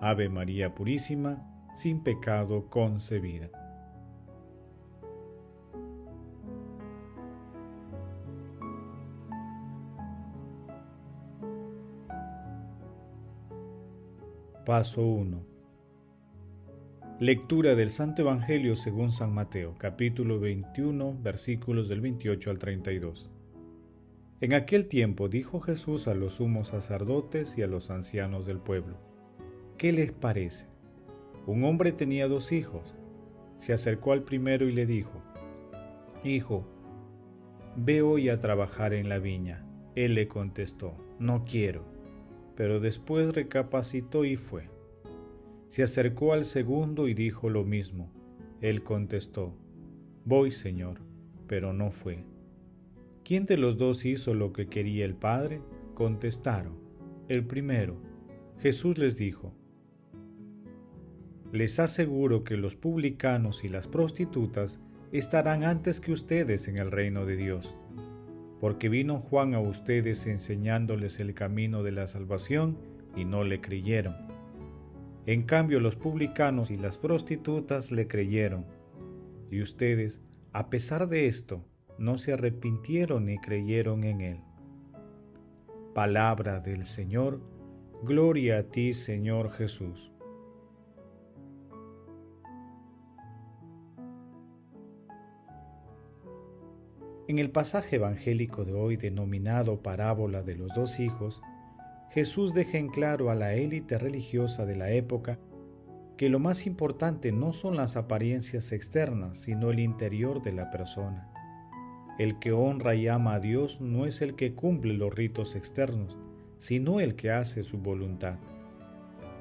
Ave María Purísima, sin pecado concebida. Paso 1. Lectura del Santo Evangelio según San Mateo, capítulo 21, versículos del 28 al 32. En aquel tiempo dijo Jesús a los sumos sacerdotes y a los ancianos del pueblo, ¿Qué les parece? Un hombre tenía dos hijos. Se acercó al primero y le dijo, Hijo, ve hoy a trabajar en la viña. Él le contestó, No quiero. Pero después recapacitó y fue. Se acercó al segundo y dijo lo mismo. Él contestó, Voy, Señor, pero no fue. ¿Quién de los dos hizo lo que quería el Padre? Contestaron, el primero. Jesús les dijo, les aseguro que los publicanos y las prostitutas estarán antes que ustedes en el reino de Dios, porque vino Juan a ustedes enseñándoles el camino de la salvación y no le creyeron. En cambio los publicanos y las prostitutas le creyeron, y ustedes, a pesar de esto, no se arrepintieron ni creyeron en él. Palabra del Señor, gloria a ti Señor Jesús. En el pasaje evangélico de hoy denominado parábola de los dos hijos, Jesús deja en claro a la élite religiosa de la época que lo más importante no son las apariencias externas, sino el interior de la persona. El que honra y ama a Dios no es el que cumple los ritos externos, sino el que hace su voluntad.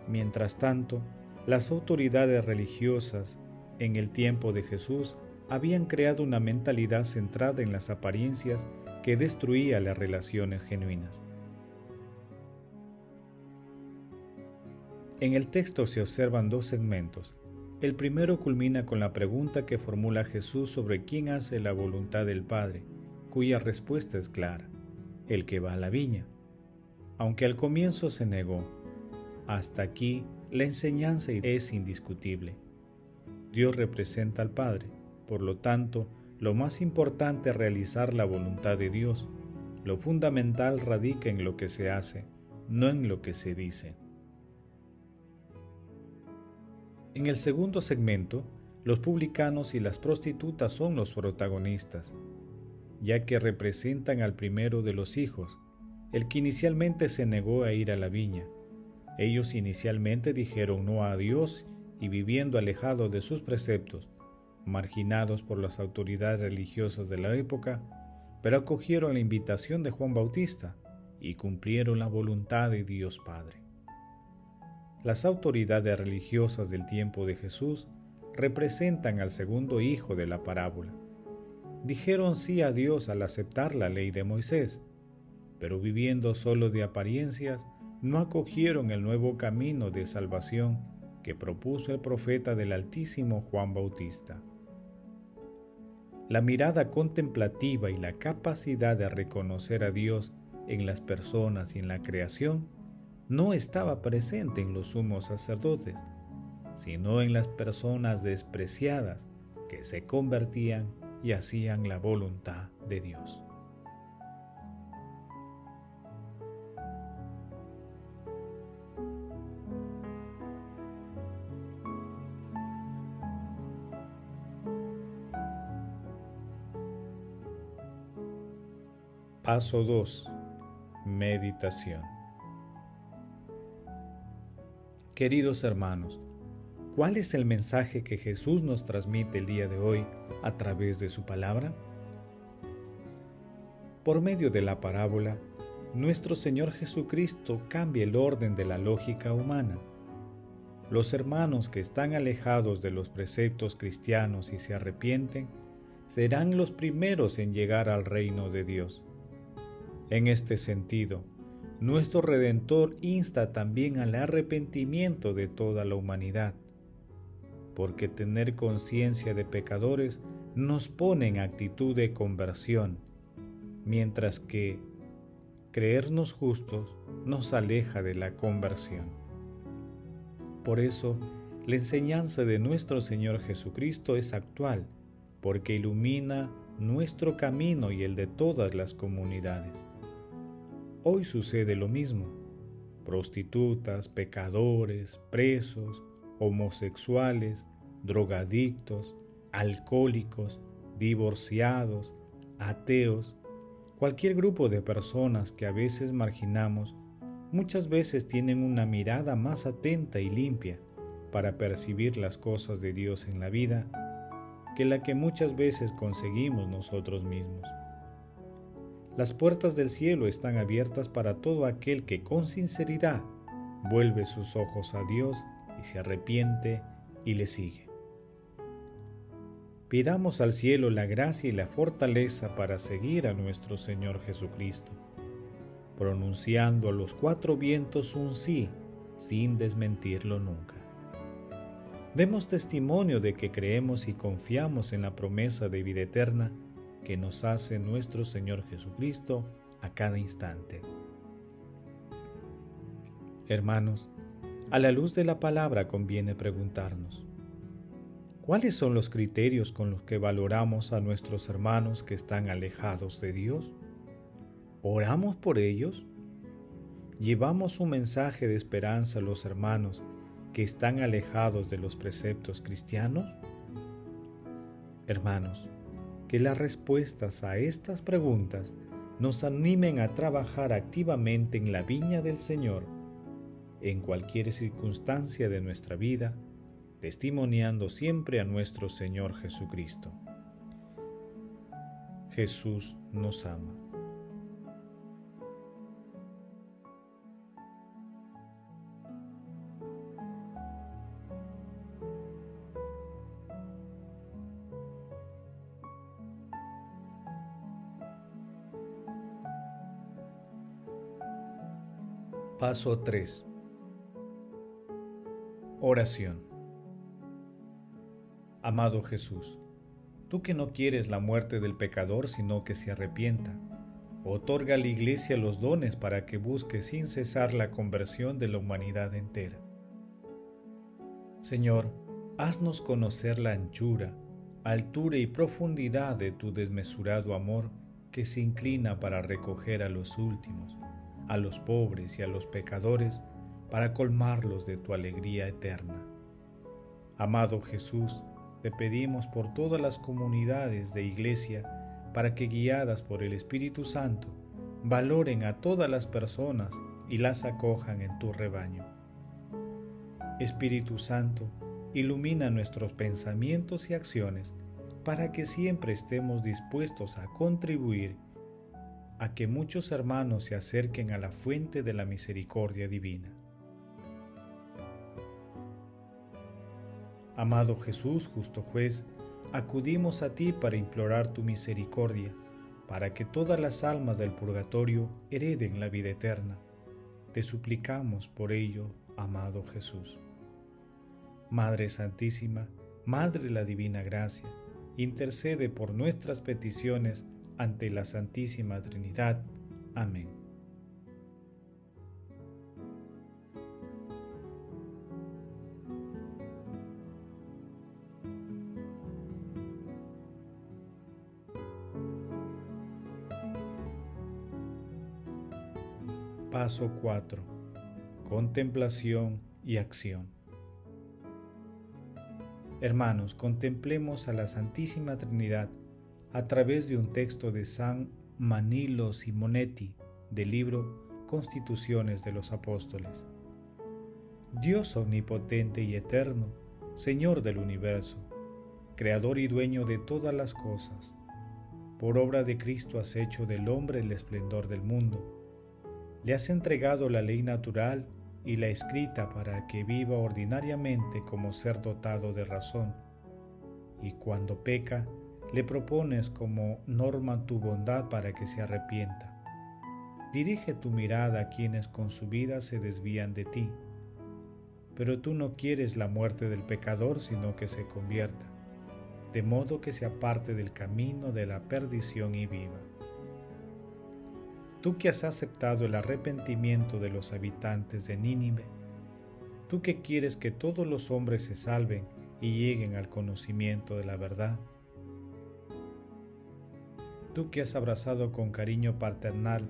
Mientras tanto, las autoridades religiosas en el tiempo de Jesús habían creado una mentalidad centrada en las apariencias que destruía las relaciones genuinas. En el texto se observan dos segmentos. El primero culmina con la pregunta que formula Jesús sobre quién hace la voluntad del Padre, cuya respuesta es clara, el que va a la viña. Aunque al comienzo se negó, hasta aquí la enseñanza es indiscutible. Dios representa al Padre, por lo tanto, lo más importante es realizar la voluntad de Dios. Lo fundamental radica en lo que se hace, no en lo que se dice. En el segundo segmento, los publicanos y las prostitutas son los protagonistas, ya que representan al primero de los hijos, el que inicialmente se negó a ir a la viña. Ellos inicialmente dijeron no a Dios y viviendo alejados de sus preceptos, marginados por las autoridades religiosas de la época, pero acogieron la invitación de Juan Bautista y cumplieron la voluntad de Dios Padre. Las autoridades religiosas del tiempo de Jesús representan al segundo hijo de la parábola. Dijeron sí a Dios al aceptar la ley de Moisés, pero viviendo solo de apariencias, no acogieron el nuevo camino de salvación que propuso el profeta del Altísimo Juan Bautista. La mirada contemplativa y la capacidad de reconocer a Dios en las personas y en la creación no estaba presente en los sumos sacerdotes, sino en las personas despreciadas que se convertían y hacían la voluntad de Dios. Paso 2. Meditación. Queridos hermanos, ¿cuál es el mensaje que Jesús nos transmite el día de hoy a través de su palabra? Por medio de la parábola, nuestro Señor Jesucristo cambia el orden de la lógica humana los hermanos que están alejados de los preceptos cristianos y se arrepienten, serán los primeros en llegar al reino de Dios. En este sentido, nuestro Redentor insta también al arrepentimiento de toda la humanidad, porque tener conciencia de pecadores nos pone en actitud de conversión, mientras que creernos justos nos aleja de la conversión. Por eso, la enseñanza de nuestro Señor Jesucristo es actual, porque ilumina nuestro camino y el de todas las comunidades. Hoy sucede lo mismo. Prostitutas, pecadores, presos, homosexuales, drogadictos, alcohólicos, divorciados, ateos, cualquier grupo de personas que a veces marginamos, muchas veces tienen una mirada más atenta y limpia para percibir las cosas de Dios en la vida que la que muchas veces conseguimos nosotros mismos. Las puertas del cielo están abiertas para todo aquel que con sinceridad vuelve sus ojos a Dios y se arrepiente y le sigue. Pidamos al cielo la gracia y la fortaleza para seguir a nuestro Señor Jesucristo, pronunciando a los cuatro vientos un sí sin desmentirlo nunca. Demos testimonio de que creemos y confiamos en la promesa de vida eterna que nos hace nuestro Señor Jesucristo a cada instante. Hermanos, a la luz de la palabra conviene preguntarnos, ¿cuáles son los criterios con los que valoramos a nuestros hermanos que están alejados de Dios? ¿Oramos por ellos? ¿Llevamos un mensaje de esperanza a los hermanos que están alejados de los preceptos cristianos? Hermanos, que las respuestas a estas preguntas nos animen a trabajar activamente en la viña del Señor en cualquier circunstancia de nuestra vida, testimoniando siempre a nuestro Señor Jesucristo. Jesús nos ama. Paso 3. Oración. Amado Jesús, tú que no quieres la muerte del pecador sino que se arrepienta, otorga a la Iglesia los dones para que busque sin cesar la conversión de la humanidad entera. Señor, haznos conocer la anchura, altura y profundidad de tu desmesurado amor que se inclina para recoger a los últimos a los pobres y a los pecadores para colmarlos de tu alegría eterna. Amado Jesús, te pedimos por todas las comunidades de iglesia para que guiadas por el Espíritu Santo valoren a todas las personas y las acojan en tu rebaño. Espíritu Santo, ilumina nuestros pensamientos y acciones para que siempre estemos dispuestos a contribuir a que muchos hermanos se acerquen a la fuente de la misericordia divina. Amado Jesús, justo juez, acudimos a ti para implorar tu misericordia, para que todas las almas del purgatorio hereden la vida eterna. Te suplicamos por ello, amado Jesús. Madre Santísima, Madre de la Divina Gracia, intercede por nuestras peticiones ante la Santísima Trinidad. Amén. Paso 4. Contemplación y acción. Hermanos, contemplemos a la Santísima Trinidad a través de un texto de San Manilo Simonetti del libro Constituciones de los Apóstoles. Dios omnipotente y eterno, Señor del universo, Creador y dueño de todas las cosas, por obra de Cristo has hecho del hombre el esplendor del mundo. Le has entregado la ley natural y la escrita para que viva ordinariamente como ser dotado de razón. Y cuando peca, le propones como norma tu bondad para que se arrepienta. Dirige tu mirada a quienes con su vida se desvían de ti. Pero tú no quieres la muerte del pecador, sino que se convierta, de modo que se aparte del camino de la perdición y viva. Tú que has aceptado el arrepentimiento de los habitantes de Nínive, tú que quieres que todos los hombres se salven y lleguen al conocimiento de la verdad, tú que has abrazado con cariño paternal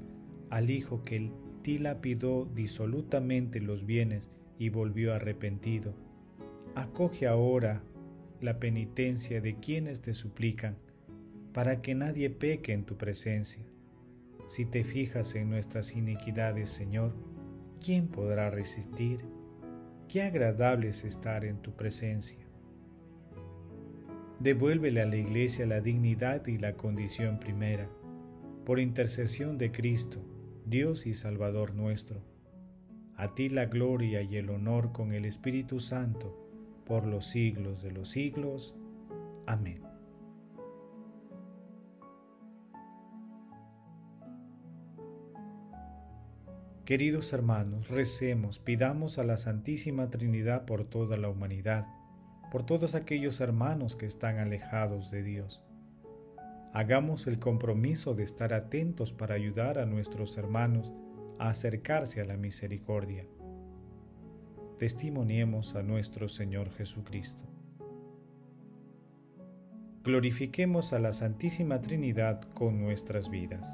al Hijo que ti lapidó disolutamente los bienes y volvió arrepentido. Acoge ahora la penitencia de quienes te suplican, para que nadie peque en tu presencia. Si te fijas en nuestras iniquidades, Señor, ¿quién podrá resistir? Qué agradable es estar en tu presencia. Devuélvele a la Iglesia la dignidad y la condición primera, por intercesión de Cristo, Dios y Salvador nuestro. A ti la gloria y el honor con el Espíritu Santo, por los siglos de los siglos. Amén. Queridos hermanos, recemos, pidamos a la Santísima Trinidad por toda la humanidad por todos aquellos hermanos que están alejados de Dios. Hagamos el compromiso de estar atentos para ayudar a nuestros hermanos a acercarse a la misericordia. Testimoniemos a nuestro Señor Jesucristo. Glorifiquemos a la Santísima Trinidad con nuestras vidas.